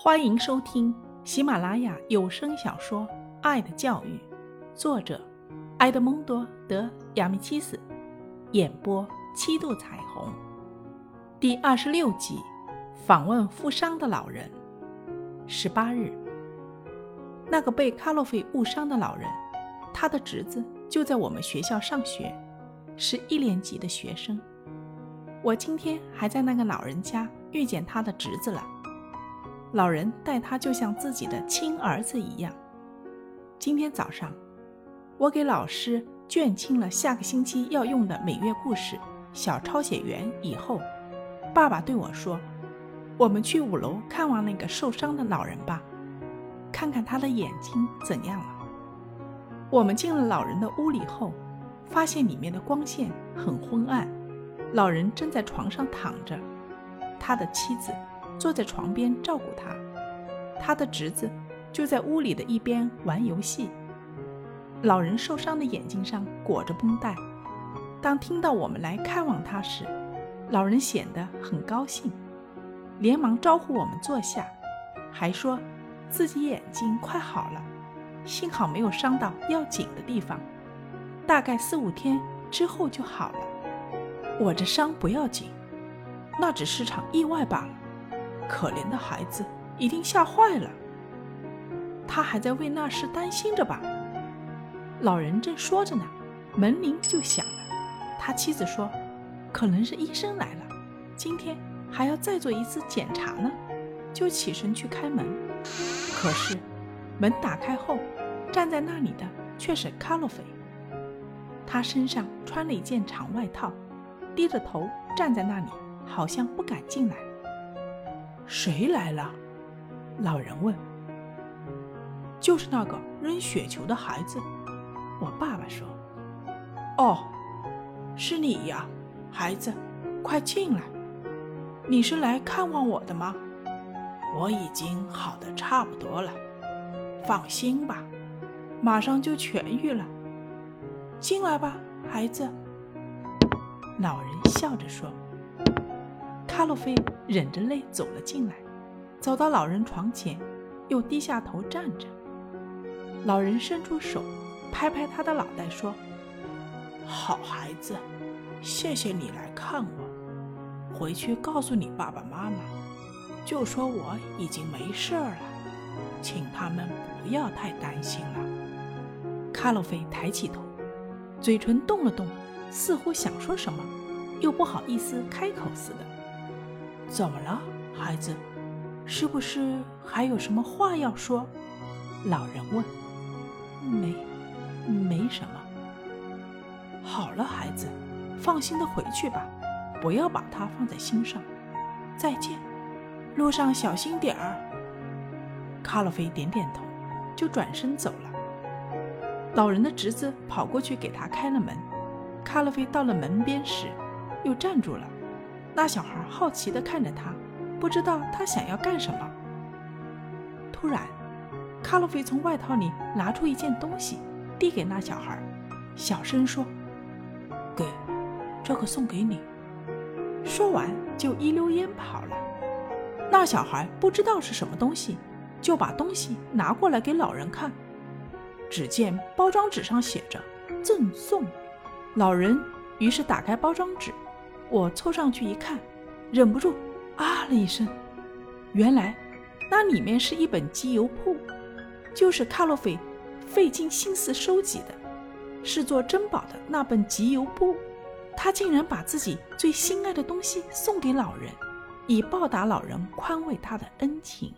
欢迎收听喜马拉雅有声小说《爱的教育》，作者埃德蒙多·德亚米契斯，演播七度彩虹，第二十六集：访问负伤的老人。十八日，那个被卡洛菲误伤的老人，他的侄子就在我们学校上学，是一年级的学生。我今天还在那个老人家遇见他的侄子了。老人待他就像自己的亲儿子一样。今天早上，我给老师卷清了下个星期要用的每月故事小抄写员以后，爸爸对我说：“我们去五楼看望那个受伤的老人吧，看看他的眼睛怎样了。”我们进了老人的屋里后，发现里面的光线很昏暗，老人正在床上躺着，他的妻子。坐在床边照顾他，他的侄子就在屋里的一边玩游戏。老人受伤的眼睛上裹着绷带。当听到我们来看望他时，老人显得很高兴，连忙招呼我们坐下，还说自己眼睛快好了，幸好没有伤到要紧的地方，大概四五天之后就好了。我这伤不要紧，那只是场意外罢了。可怜的孩子一定吓坏了，他还在为那事担心着吧？老人正说着呢，门铃就响了。他妻子说：“可能是医生来了，今天还要再做一次检查呢。”就起身去开门。可是门打开后，站在那里的却是卡洛菲。他身上穿了一件长外套，低着头站在那里，好像不敢进来。谁来了？老人问。就是那个扔雪球的孩子。我爸爸说：“哦，是你呀，孩子，快进来。你是来看望我的吗？我已经好的差不多了，放心吧，马上就痊愈了。进来吧，孩子。”老人笑着说。卡洛菲忍着泪走了进来，走到老人床前，又低下头站着。老人伸出手，拍拍他的脑袋，说：“好孩子，谢谢你来看我。回去告诉你爸爸妈妈，就说我已经没事了，请他们不要太担心了。”卡洛菲抬起头，嘴唇动了动，似乎想说什么，又不好意思开口似的。怎么了，孩子？是不是还有什么话要说？老人问。没，没什么。好了，孩子，放心的回去吧，不要把它放在心上。再见，路上小心点儿。卡洛菲点点头，就转身走了。老人的侄子跑过去给他开了门。卡洛菲到了门边时，又站住了。那小孩好奇地看着他，不知道他想要干什么。突然，卡洛菲从外套里拿出一件东西，递给那小孩，小声说：“给，这个送给你。”说完就一溜烟跑了。那小孩不知道是什么东西，就把东西拿过来给老人看。只见包装纸上写着“赠送”。老人于是打开包装纸。我凑上去一看，忍不住啊了一声。原来，那里面是一本集邮簿，就是卡洛菲费尽心思收集的，视作珍宝的那本集邮簿。他竟然把自己最心爱的东西送给老人，以报答老人宽慰他的恩情。